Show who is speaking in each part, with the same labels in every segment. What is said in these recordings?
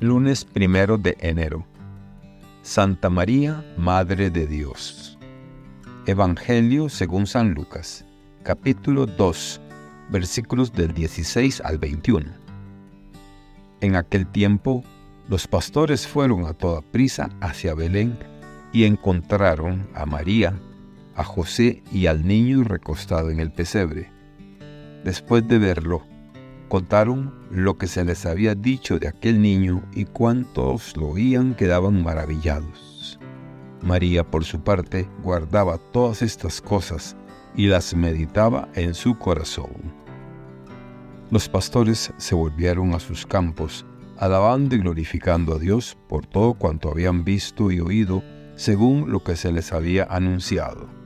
Speaker 1: Lunes primero de enero. Santa María, Madre de Dios. Evangelio según San Lucas, capítulo 2, versículos del 16 al 21. En aquel tiempo, los pastores fueron a toda prisa hacia Belén y encontraron a María, a José y al niño recostado en el pesebre. Después de verlo, Contaron lo que se les había dicho de aquel niño y cuantos lo oían quedaban maravillados. María, por su parte, guardaba todas estas cosas y las meditaba en su corazón. Los pastores se volvieron a sus campos, alabando y glorificando a Dios por todo cuanto habían visto y oído, según lo que se les había anunciado.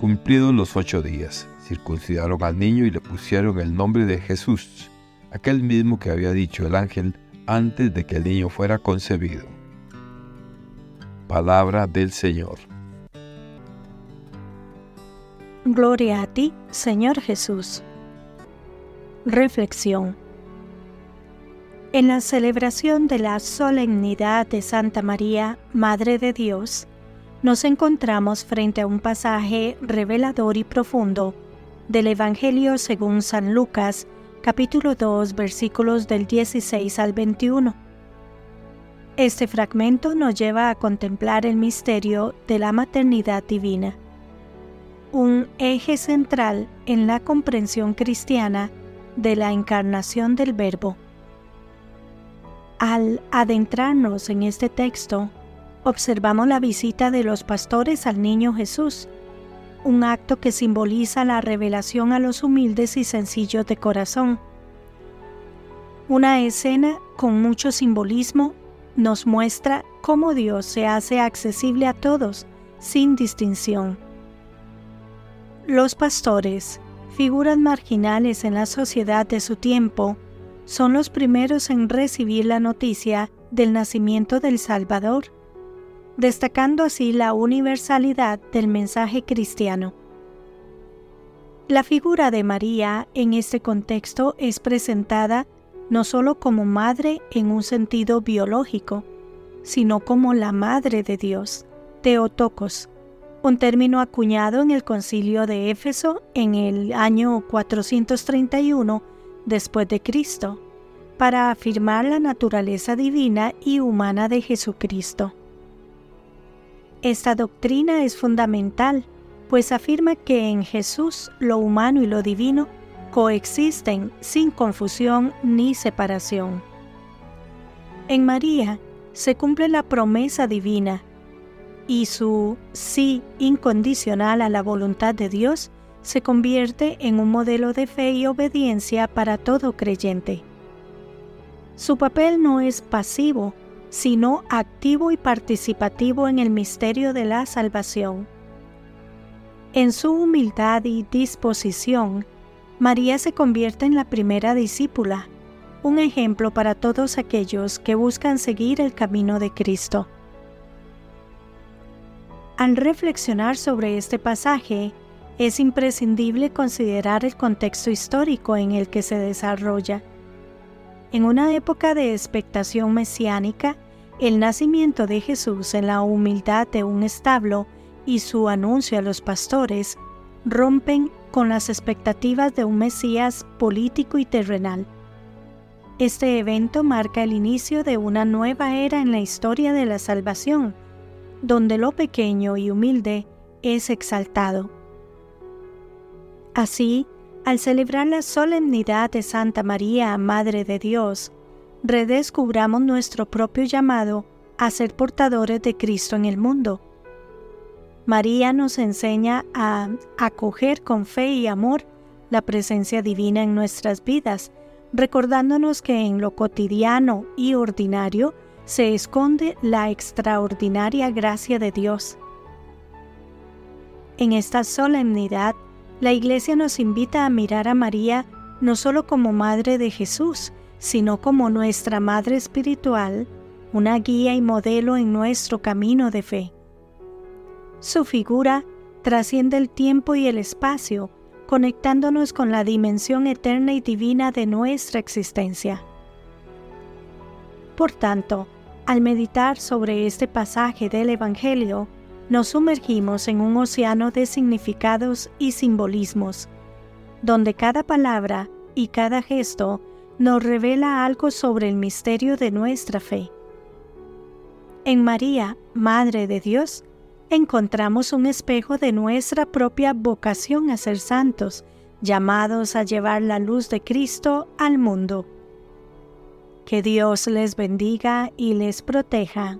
Speaker 1: Cumplidos los ocho días, circuncidaron al niño y le pusieron el nombre de Jesús, aquel mismo que había dicho el ángel antes de que el niño fuera concebido. Palabra del Señor.
Speaker 2: Gloria a ti, Señor Jesús. Reflexión. En la celebración de la solemnidad de Santa María, Madre de Dios, nos encontramos frente a un pasaje revelador y profundo del Evangelio según San Lucas, capítulo 2, versículos del 16 al 21. Este fragmento nos lleva a contemplar el misterio de la maternidad divina, un eje central en la comprensión cristiana de la encarnación del Verbo. Al adentrarnos en este texto, observamos la visita de los pastores al niño Jesús, un acto que simboliza la revelación a los humildes y sencillos de corazón. Una escena con mucho simbolismo nos muestra cómo Dios se hace accesible a todos, sin distinción. Los pastores, figuras marginales en la sociedad de su tiempo, son los primeros en recibir la noticia del nacimiento del Salvador destacando así la universalidad del mensaje cristiano. La figura de María en este contexto es presentada no solo como madre en un sentido biológico, sino como la madre de Dios, Teotocos, un término acuñado en el concilio de Éfeso en el año 431 después de Cristo, para afirmar la naturaleza divina y humana de Jesucristo. Esta doctrina es fundamental, pues afirma que en Jesús lo humano y lo divino coexisten sin confusión ni separación. En María se cumple la promesa divina y su sí incondicional a la voluntad de Dios se convierte en un modelo de fe y obediencia para todo creyente. Su papel no es pasivo, sino activo y participativo en el misterio de la salvación. En su humildad y disposición, María se convierte en la primera discípula, un ejemplo para todos aquellos que buscan seguir el camino de Cristo. Al reflexionar sobre este pasaje, es imprescindible considerar el contexto histórico en el que se desarrolla. En una época de expectación mesiánica, el nacimiento de Jesús en la humildad de un establo y su anuncio a los pastores rompen con las expectativas de un Mesías político y terrenal. Este evento marca el inicio de una nueva era en la historia de la salvación, donde lo pequeño y humilde es exaltado. Así, al celebrar la solemnidad de Santa María, Madre de Dios, redescubramos nuestro propio llamado a ser portadores de Cristo en el mundo. María nos enseña a acoger con fe y amor la presencia divina en nuestras vidas, recordándonos que en lo cotidiano y ordinario se esconde la extraordinaria gracia de Dios. En esta solemnidad, la Iglesia nos invita a mirar a María no solo como Madre de Jesús, sino como nuestra Madre Espiritual, una guía y modelo en nuestro camino de fe. Su figura trasciende el tiempo y el espacio, conectándonos con la dimensión eterna y divina de nuestra existencia. Por tanto, al meditar sobre este pasaje del Evangelio, nos sumergimos en un océano de significados y simbolismos, donde cada palabra y cada gesto nos revela algo sobre el misterio de nuestra fe. En María, Madre de Dios, encontramos un espejo de nuestra propia vocación a ser santos, llamados a llevar la luz de Cristo al mundo. Que Dios les bendiga y les proteja.